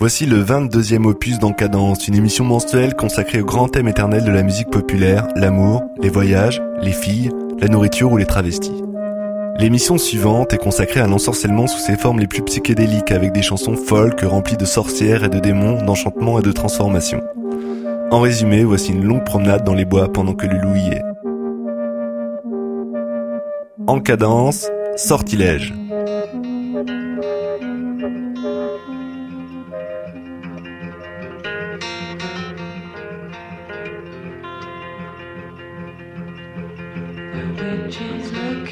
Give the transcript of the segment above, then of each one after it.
Voici le 22e opus d'Encadence, une émission mensuelle consacrée au grand thème éternel de la musique populaire, l'amour, les voyages, les filles, la nourriture ou les travestis. L'émission suivante est consacrée à l'ensorcellement sous ses formes les plus psychédéliques avec des chansons folk remplies de sorcières et de démons, d'enchantements et de transformations. En résumé, voici une longue promenade dans les bois pendant que Lulou y est. En cadence, sortilège. birches look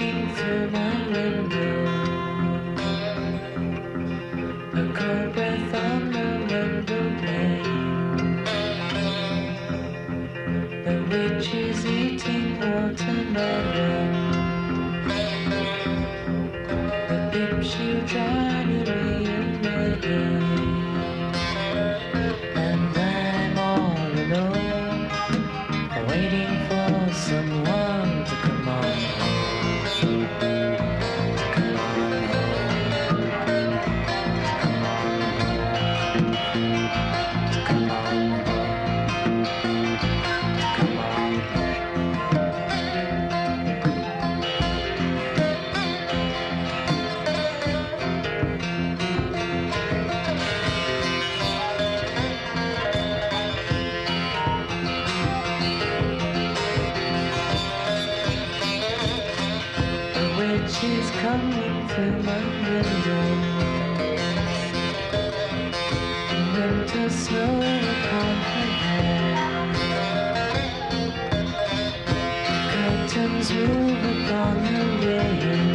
over down the river.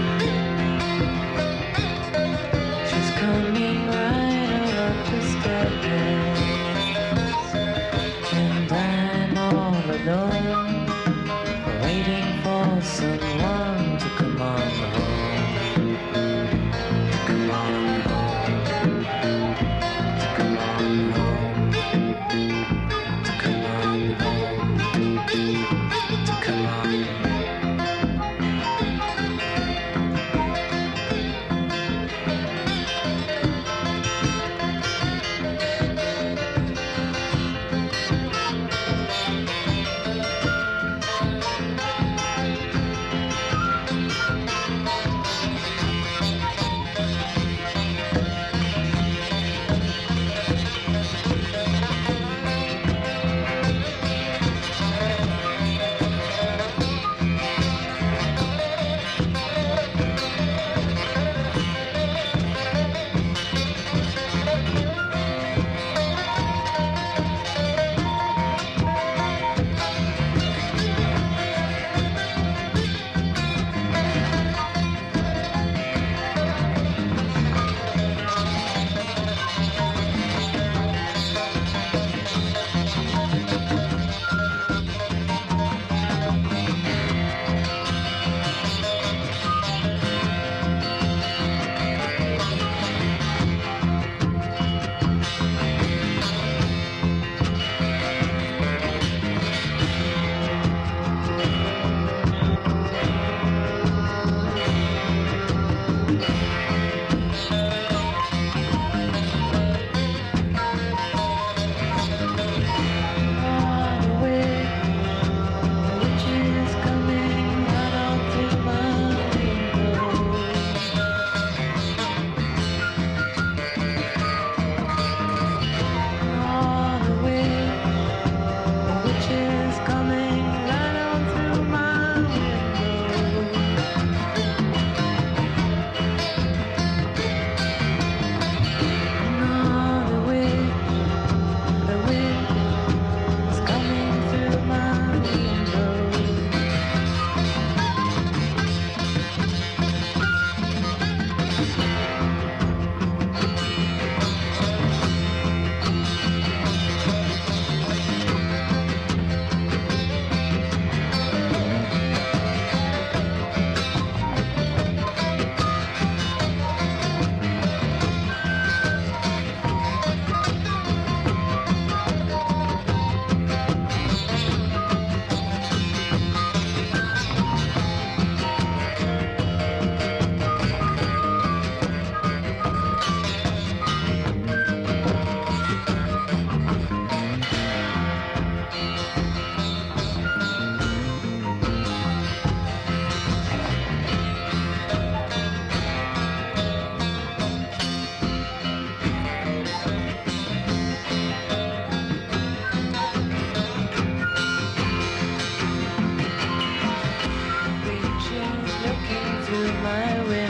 my way.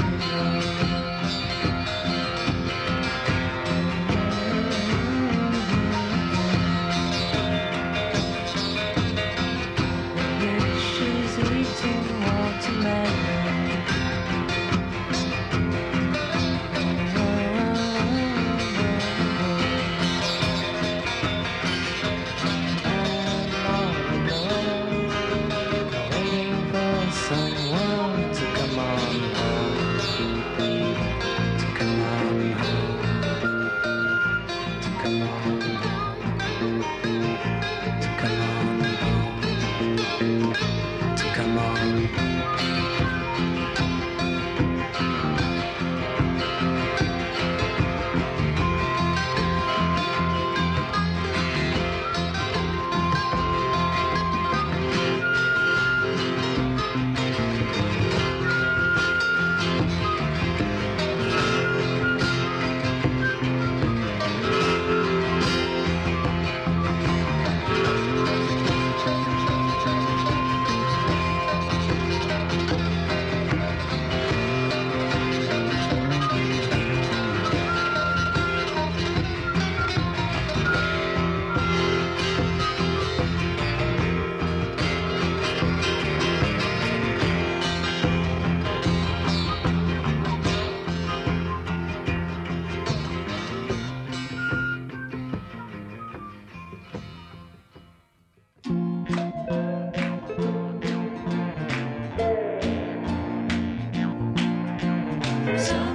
Sure.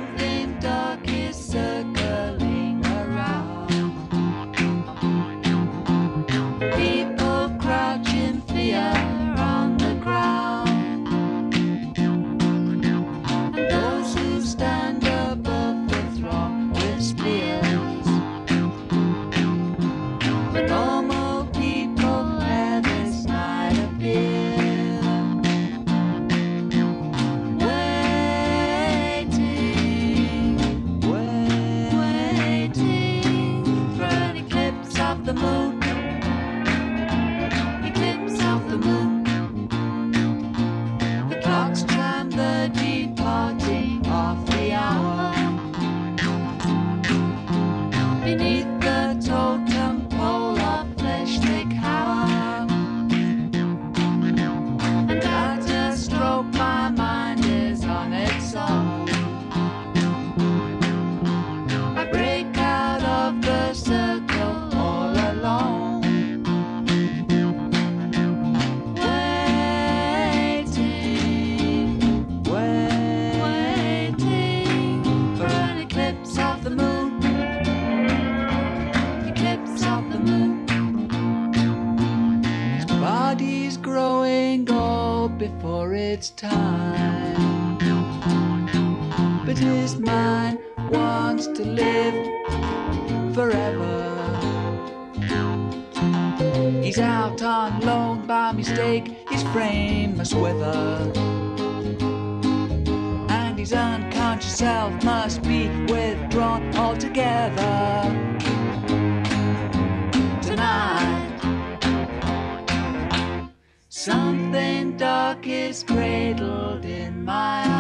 Must be withdrawn altogether. Tonight, something dark is cradled in my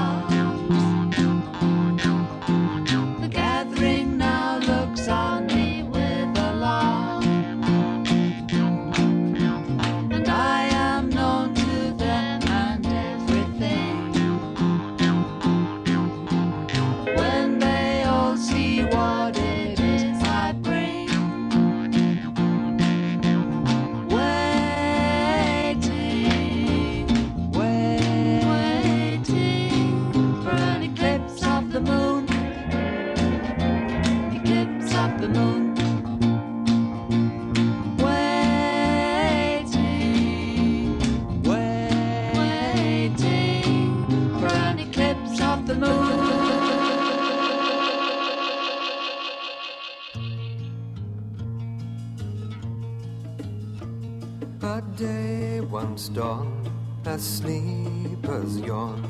once dawned as sleepers yawned.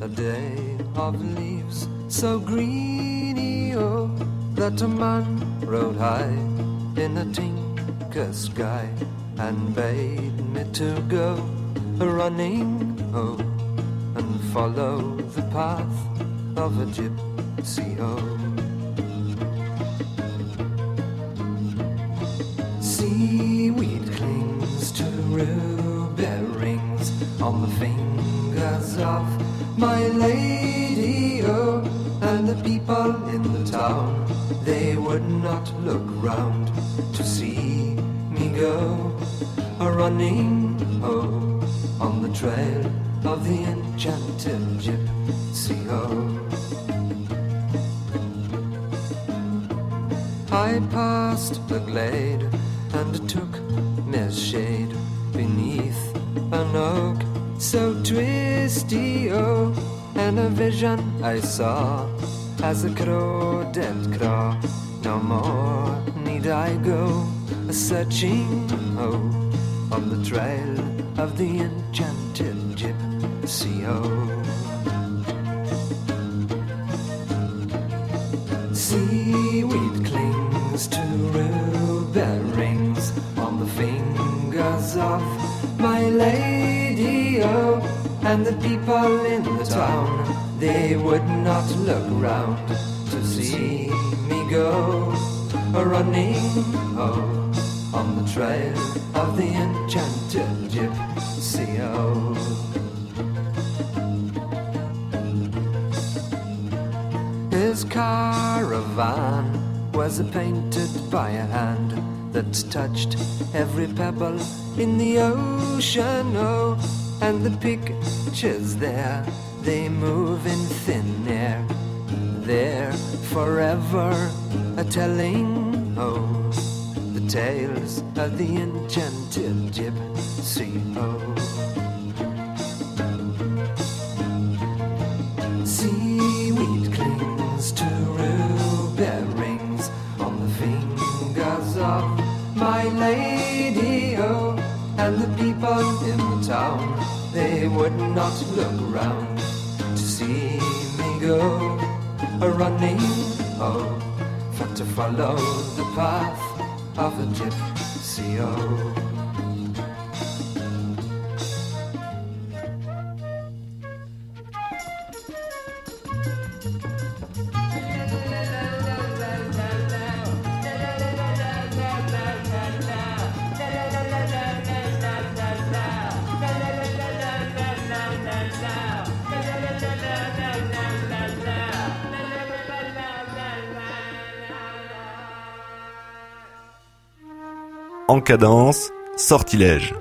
A day of leaves so greeny, oh, that a man rode high in a tinker sky and bade me to go running, oh, and follow the path of a gypsy, oh. Seaweed clings to ruby rings on the fingers of my lady, oh, and the people in the town, they would not look round to see me go a running, oh, on the trail of the enchanted gypsy, oh. I passed the glade and took me shade and a vision I saw as a crow dead craw. No more need I go searching, oh, on the trail of the enchanted gypsy, oh. Seaweed clings to ruby rings on the fingers of my lady, oh, and the people in the town, they would not look round to see me go running, oh, on the trail of the enchanted gypsy, oh. His caravan was painted by a hand that touched every pebble in the ocean. Oh, and the pictures there, they move in thin air. They're forever a telling, oh, the tales of the enchanted gypsy. Oh. Seaweed clings to ruby rings on the fingers of my lady, oh, and the people in the town, they would not look round see me go a running, oh, for to follow the path of a gypsy, oh. En cadence, sortilège.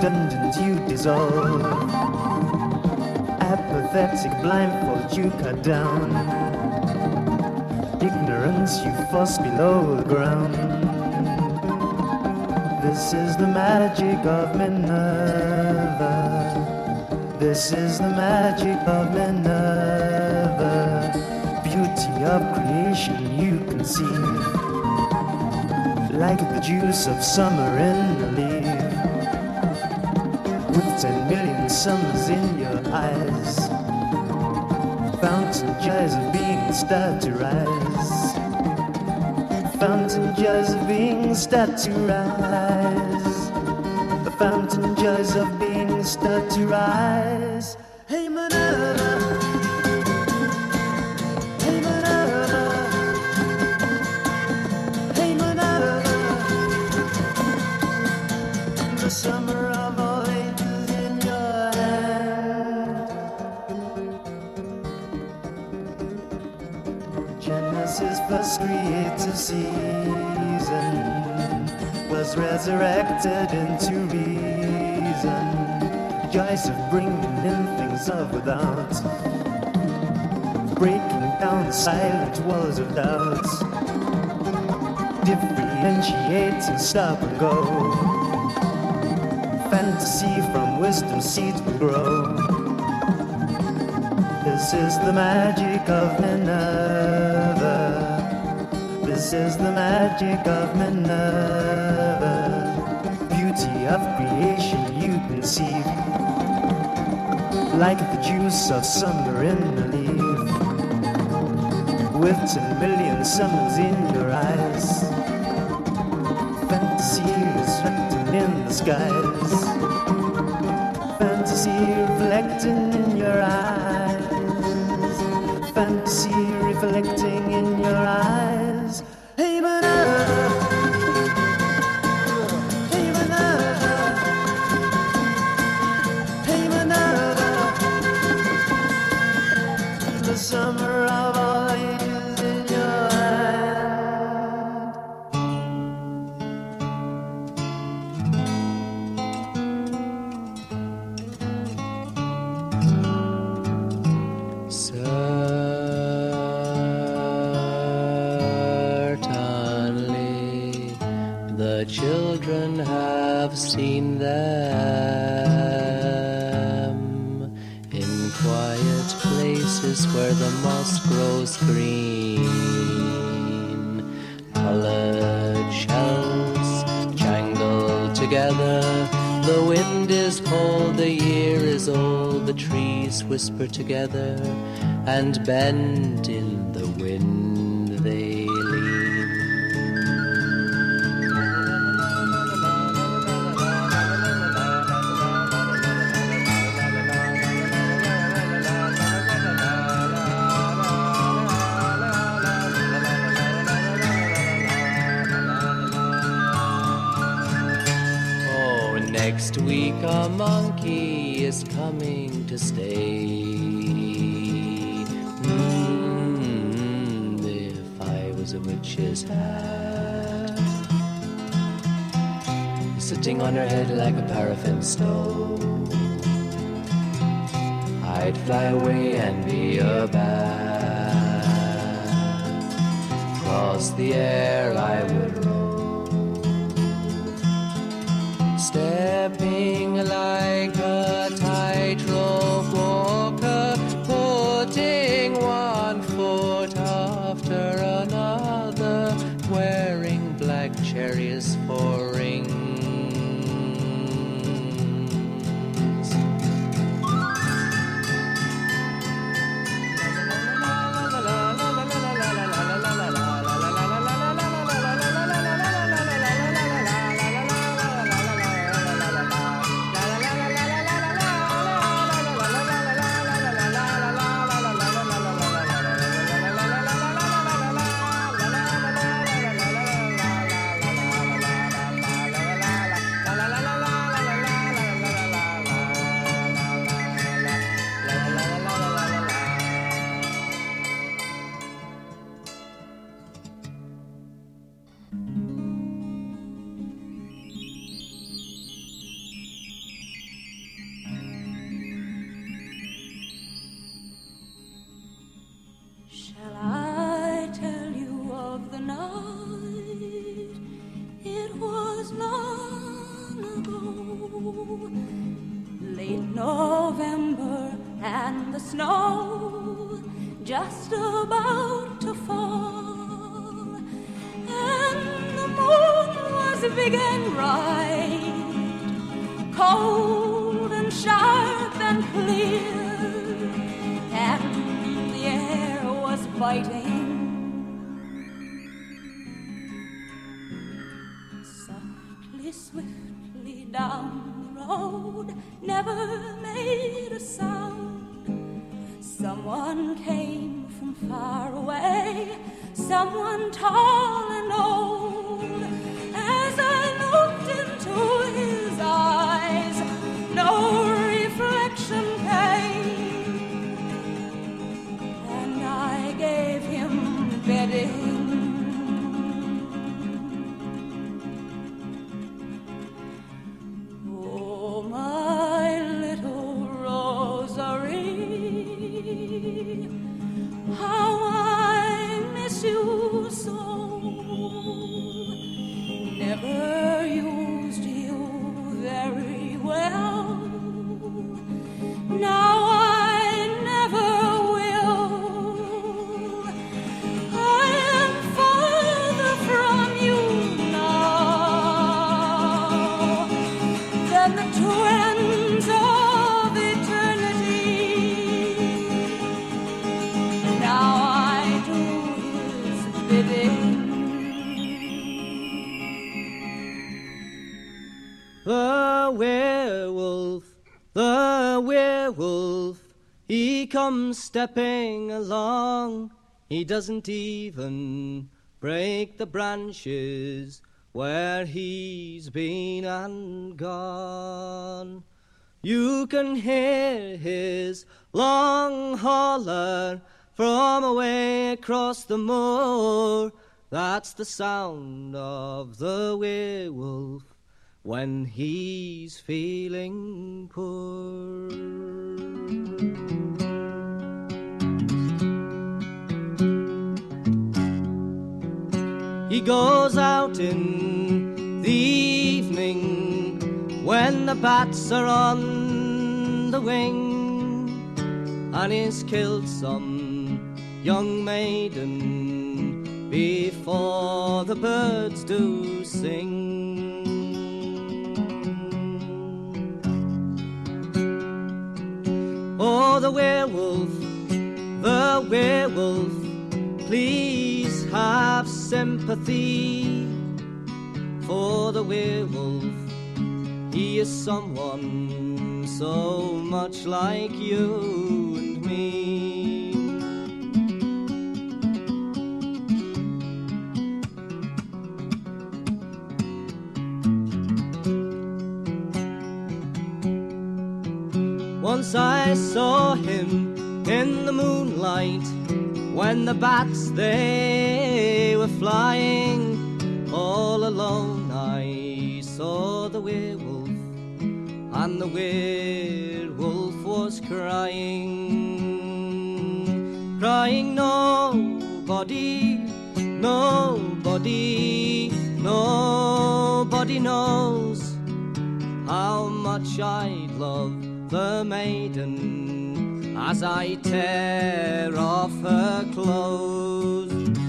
Dungeons you dissolve. Apathetic blindfold you cut down. Ignorance you force below the ground. This is the magic of Minerva. This is the magic of Minerva. Beauty of creation you conceive. Like the juice of summer in a leaf. Ten million summers in your eyes. Fountain jars of being start to rise. Fountain jars of being start to rise. The fountain jars of being start to rise. Season was resurrected into reason. Joys of bringing in things of without, breaking down the silent walls of doubt, differentiating stop and go. Fantasy from wisdom seeds will grow. This is the magic of Minerva. This is the magic of Minerva. Beauty of creation you conceive. Like the juice of summer in a leaf. With ten million summers in your eyes. Fantasy reflecting in the skies. Fantasy reflecting in your eyes. Fantasy reflecting in your eyes. Together and bend in a witch's hat, sitting on her head like a paraffin stove, I'd fly away and be a bat. Across the air I would roll stepping like a big and bright, cold and sharp and clear, and the air was biting. Softly, swiftly down the road, never made a sound. Someone came from far away, someone tall stepping along. He doesn't even break the branches where he's been and gone. You can hear his long holler from away across the moor. That's the sound of the werewolf when he's feeling poor. He goes out in the evening when the bats are on the wing and he's killed some young maiden before the birds do sing. Oh, the werewolf, the werewolf, please have sympathy for the werewolf. He is someone so much like you and me. Once I saw him in the moonlight when the bats they were flying. All alone I saw the werewolf, and the werewolf was crying, crying nobody, nobody, nobody knows how much I love the maiden as I tear off her clothes.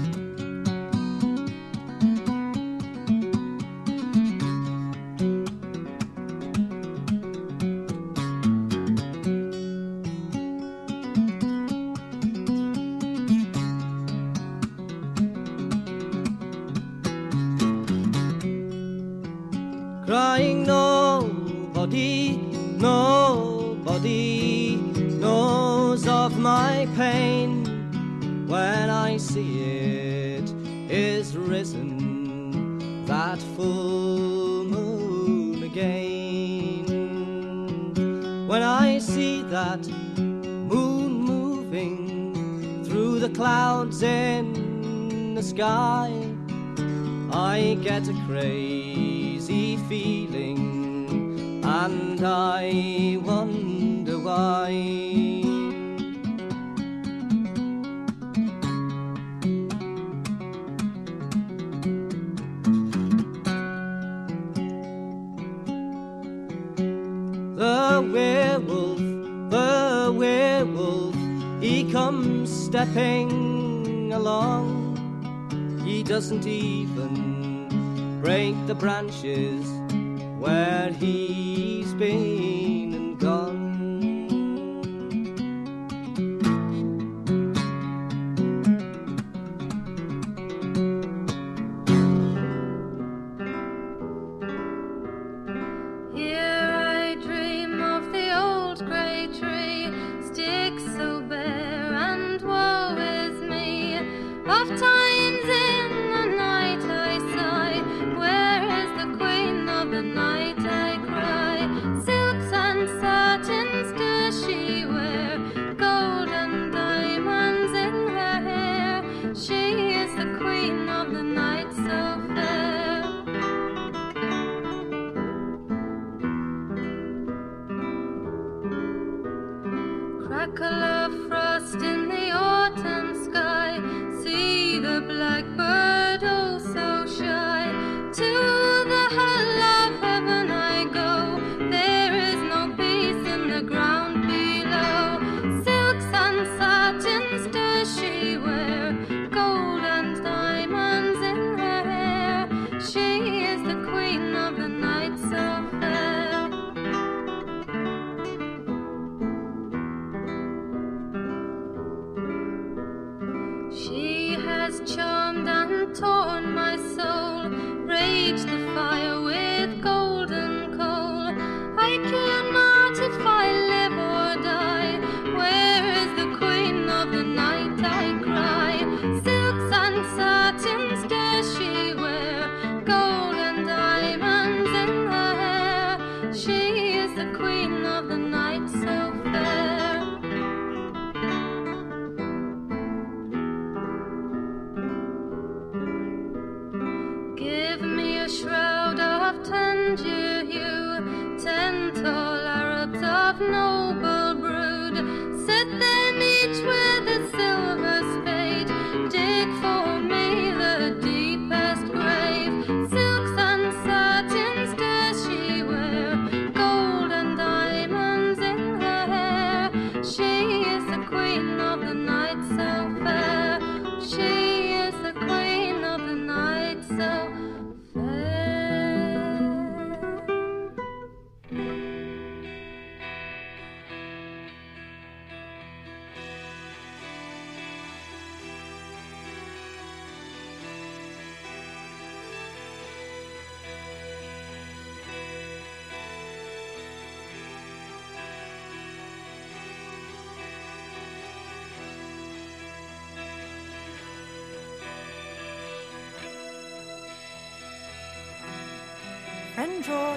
Moon moving through the clouds in the sky, I get a crazy feeling and I wonder why. Doesn't even break the branches where he's been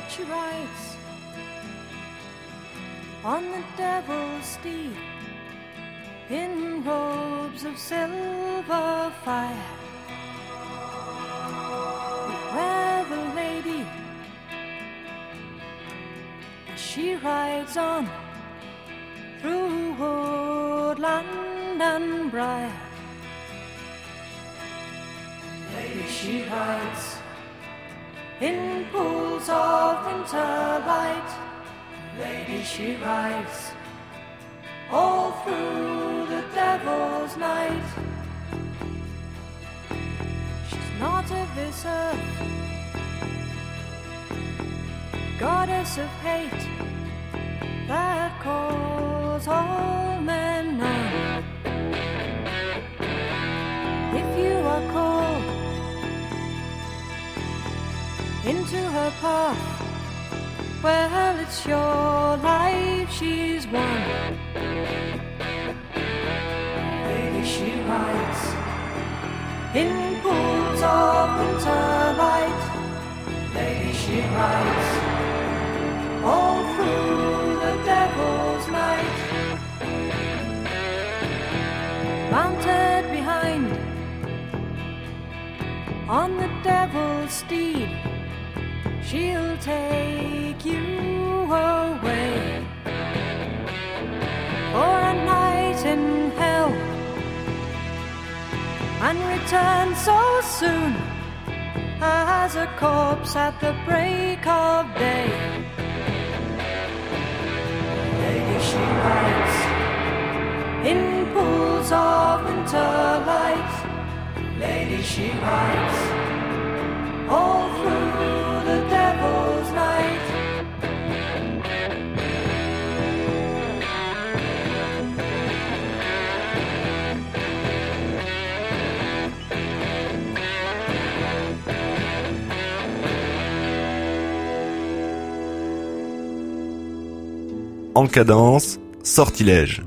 she rides on the devil's steed in robes of silver fire. Where the lady she rides on through woodland and briar. Lady, she rides in pools of winter light. Lady, she rides all through the devil's night. She's not of this earth, goddess of hate that calls all into her path. Well, it's your life she's won. Lady, she rides in pools of winter light. Lady, she rides all through the devil's night. Mounted behind on the devil's steed she'll take you away for a night in hell and return so soon as a corpse at the break of day. Maybe she rides in pools of winter light. Lady, she rides all through. En cadence, sortilège.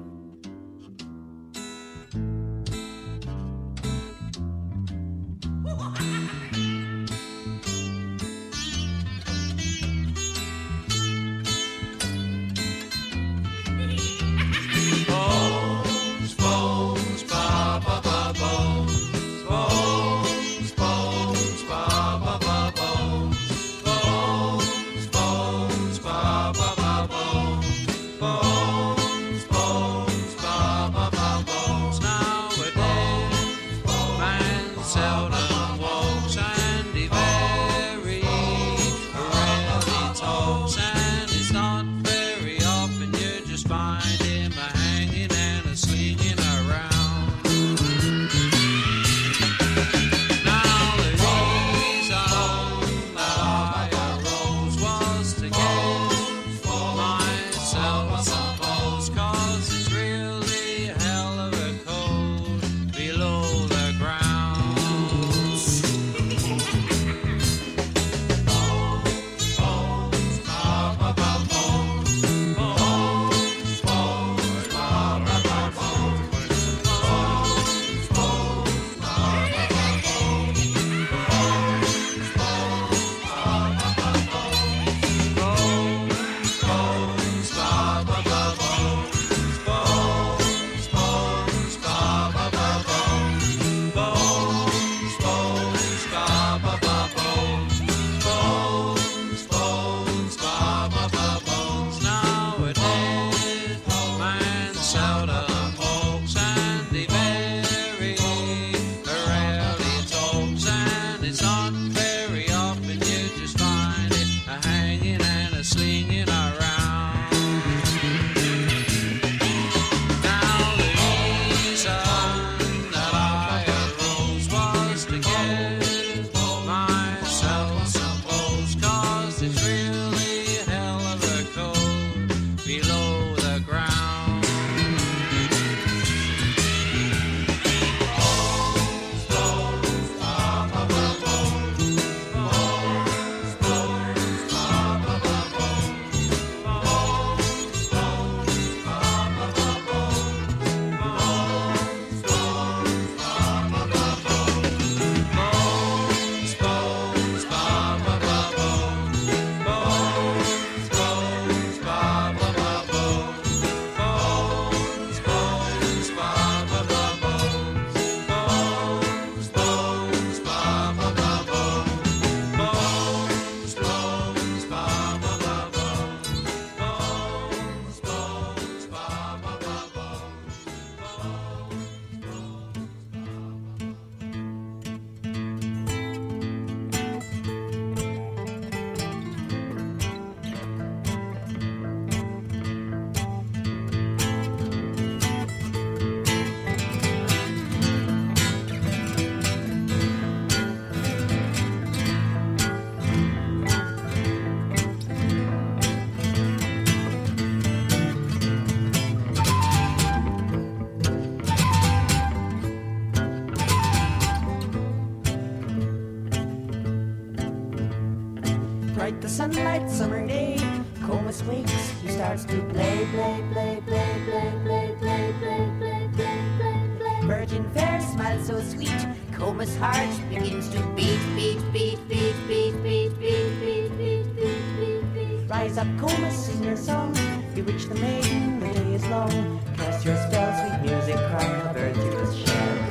Sunlight, summer day. Comus wakes, he starts to play, play, play, play, play, play, play, play, play, play, play, play. Virgin fair smiles so sweet. Comus' heart begins to beat, beat, beat, beat, beat, beat, beat, beat, beat, beat, beat, beat. Rise up, Comus, sing your song. Bewitch the maiden, the day is long. Cast your spell, sweet music, cry a virtuous shelter.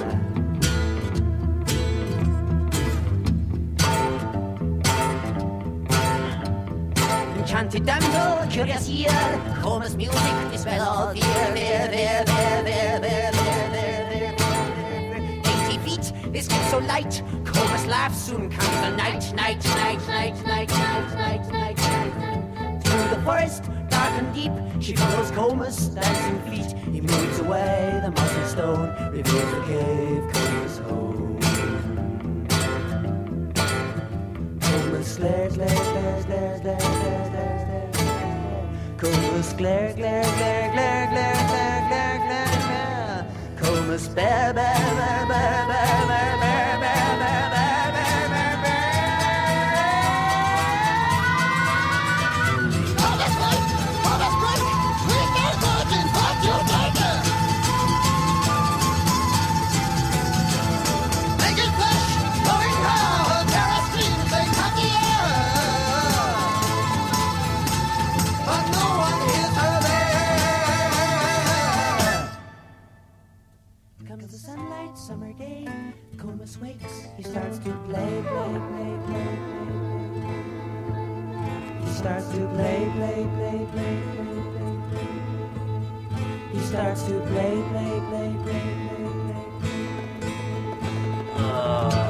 Enchanted damsel, curious ear, Comus music, dispel all fear. There, there, there, there, there, there, there, there, there. Eighty feet, this gives so light. Comus laughs, soon comes the night, night, night, night, night, night, night, night, night. Through the forest, dark and deep, she follows Comus' dancing feet. He moves away the mossy stone, reveals the cave, Comus home. glare, glare, glare, glare, glare, glare, glare, glare. Comus glare, glare, glare, glare, glare, glare, glare, glare, glare. Comus bear, bear, bear, bear, bear, bear, bear, wakes, he starts to play, play, play, play, play, play. He starts to play, play, play, play, play, play. He starts to play, play, play, play, play, play. Virgin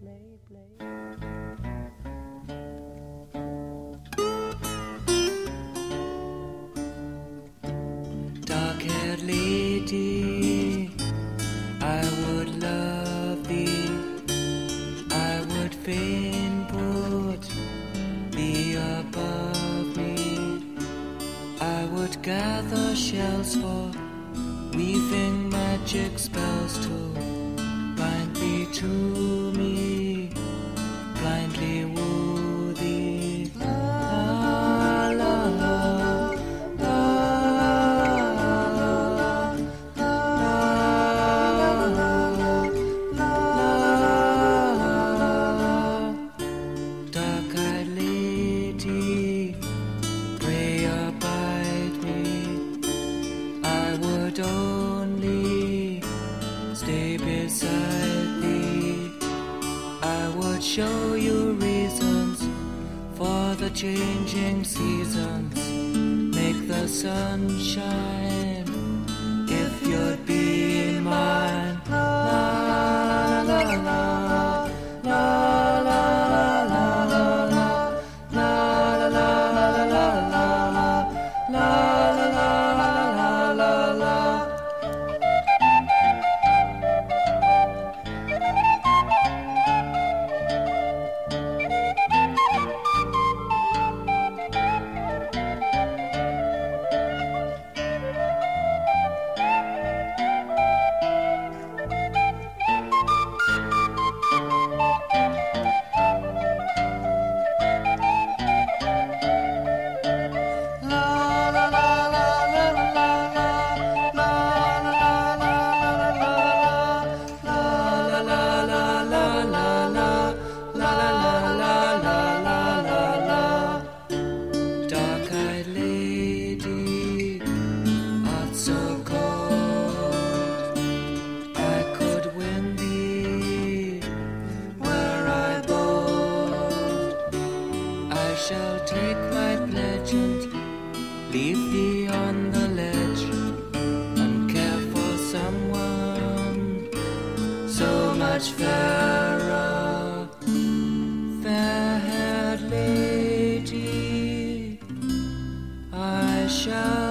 play, play. so much fairer, fair haired lady. I shall.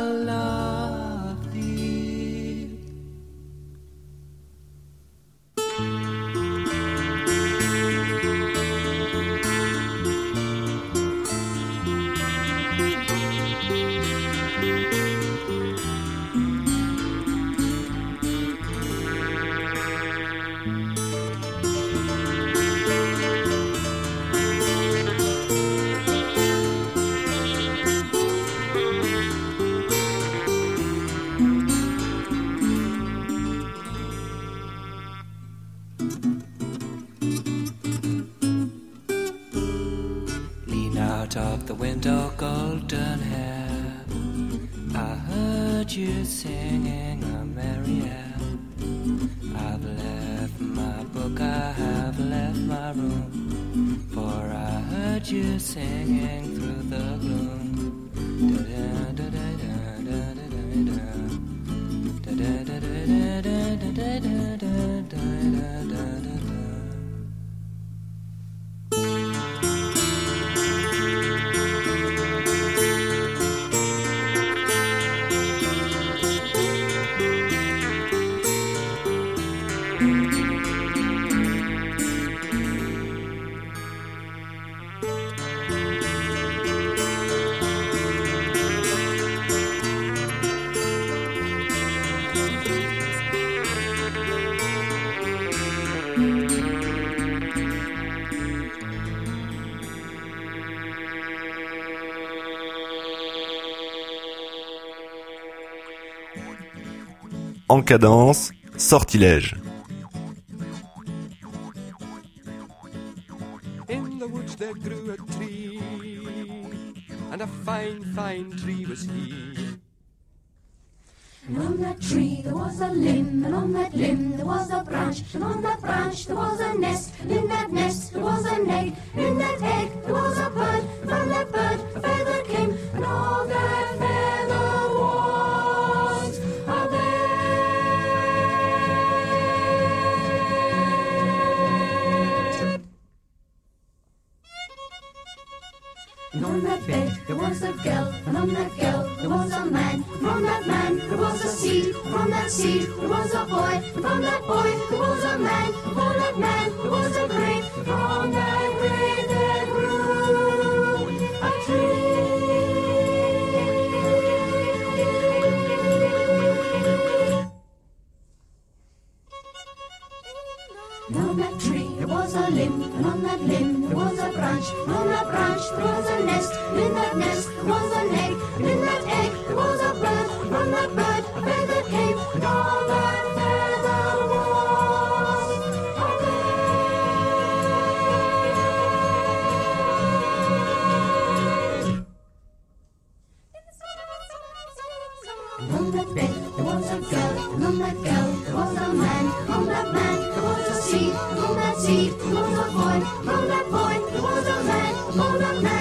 en cadence, sortilège. In the woods there grew a tree, and a fine, fine tree was he. And on that tree there was a limb, and on that limb there was a branch, and on that branch there was a nest, and in that nest there was an egg, and in that egg there was a bird, and that bird girl, and from that girl there was a man, and from that man there was a seed, and from that seed there was a boy, and from that boy there was a man, and from that man there was a grave, from that grave. branch, from that branch, rose a nest, in that nest was an egg, in that egg. Hold on now.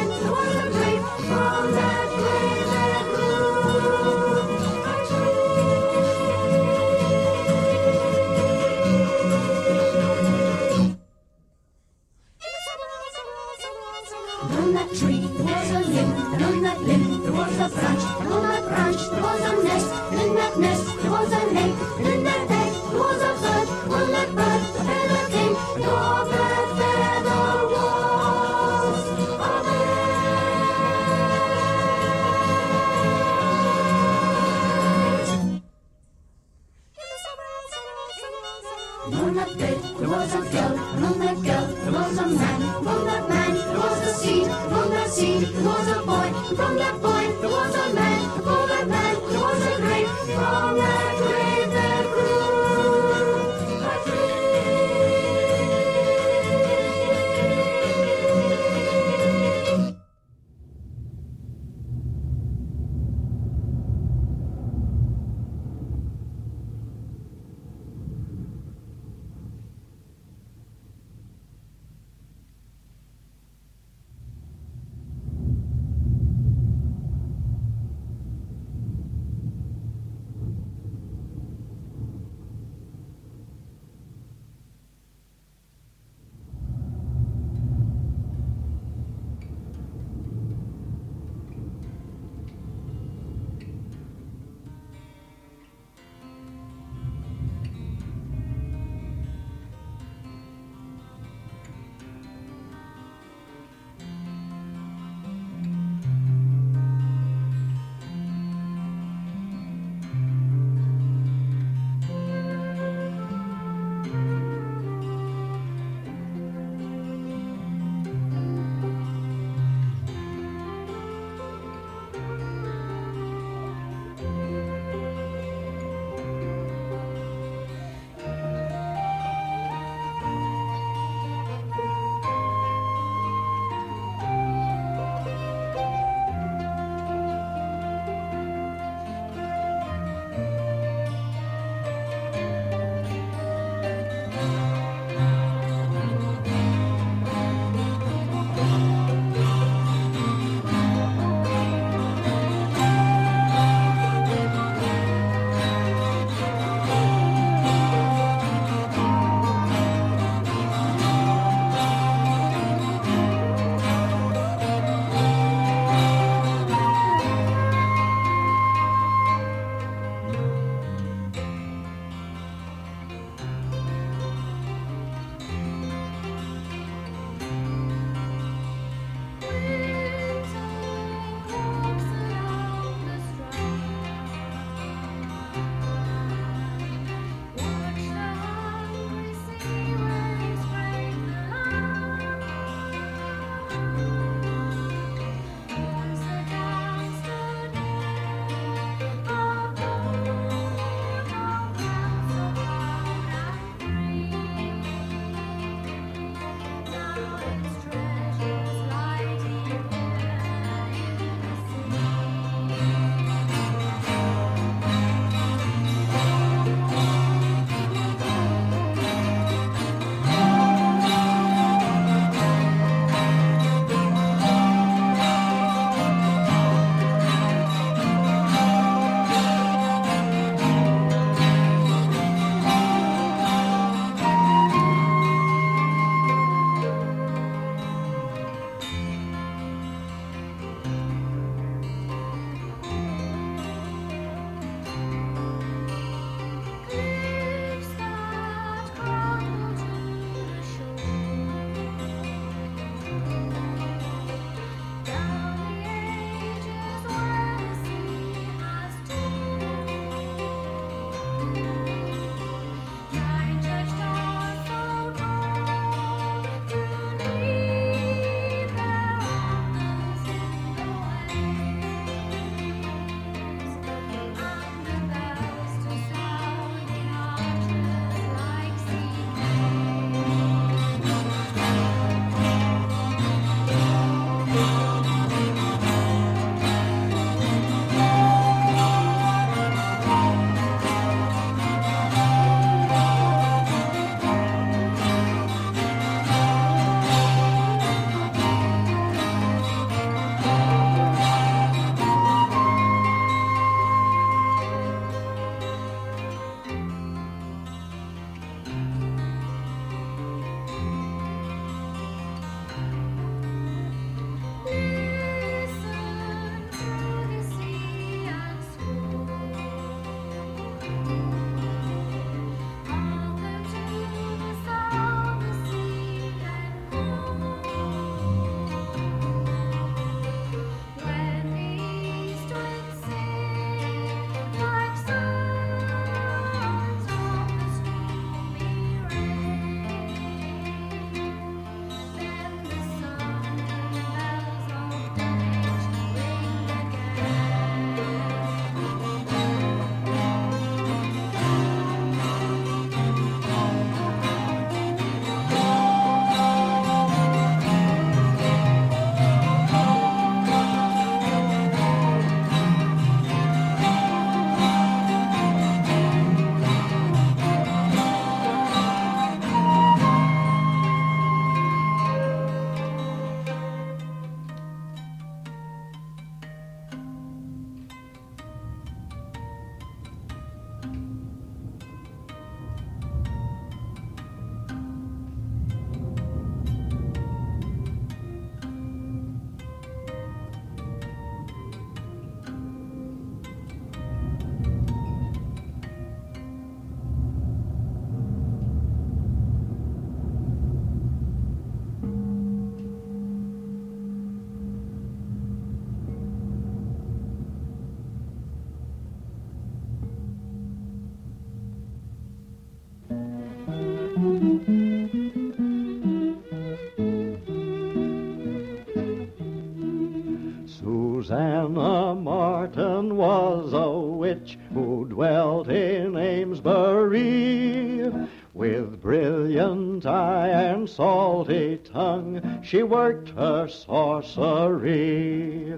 And salty tongue, she worked her sorcery.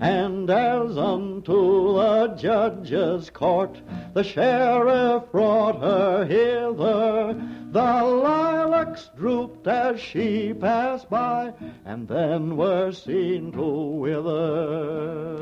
And as unto the judge's court, the sheriff brought her hither. The lilacs drooped as she passed by, and then were seen to wither.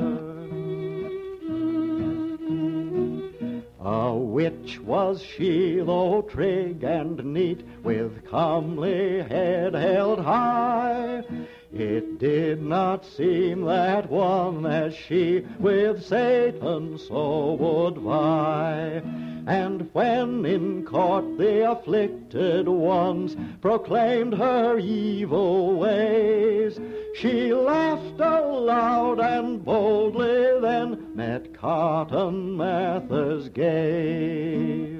A witch was she, though trig and neat, with comely head held high. It did not seem that one as she with Satan so would vie. And when in court the afflicted ones proclaimed her evil ways, she laughed aloud and boldly then met Cotton Mather's gaze.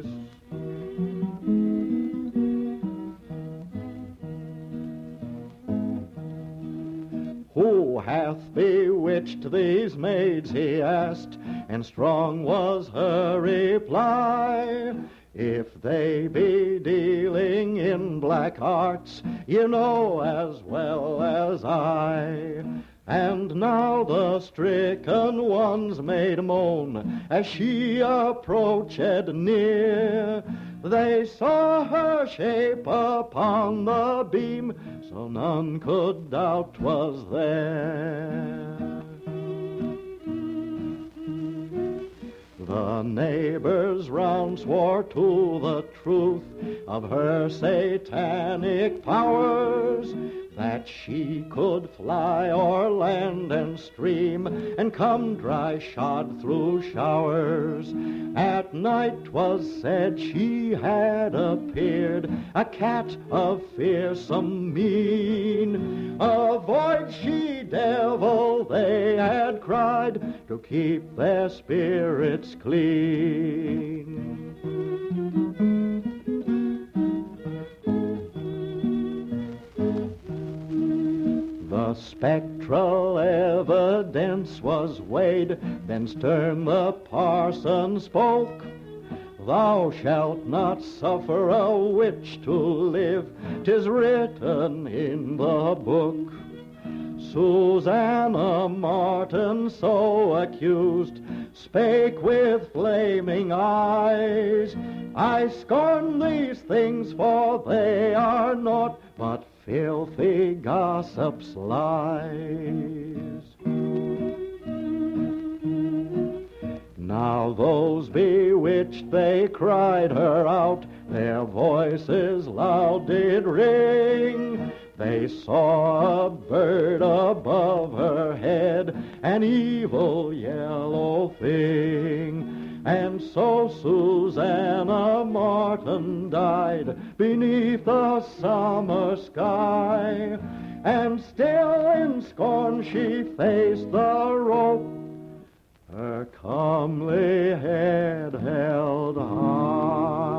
Who hath bewitched these maids? he asked, and strong was her reply. If they be dealing in black arts, you know as well as I. And now the stricken ones made moan as she approached near. They saw her shape upon the beam, so none could doubt 'twas there. The neighbors round swore to the truth of her satanic powers, that she could fly o'er land and stream and come dry shod through showers. At night 'twas said she had appeared, a cat of fearsome mien. Avoid she devil, they had cried, to keep their spirits clean. The spectral evidence was weighed, then stern the parson spoke. Thou shalt not suffer a witch to live, 'tis written in the book. Susanna Martin, so accused, spake with flaming eyes. I scorn these things, for they are naught but filthy gossip's lies. Now those bewitched, they cried her out, their voices loud did ring. They saw a bird above her head, an evil yellow thing. And so Susanna Martin died beneath the summer sky. And still in scorn she faced the rope, her comely head held high.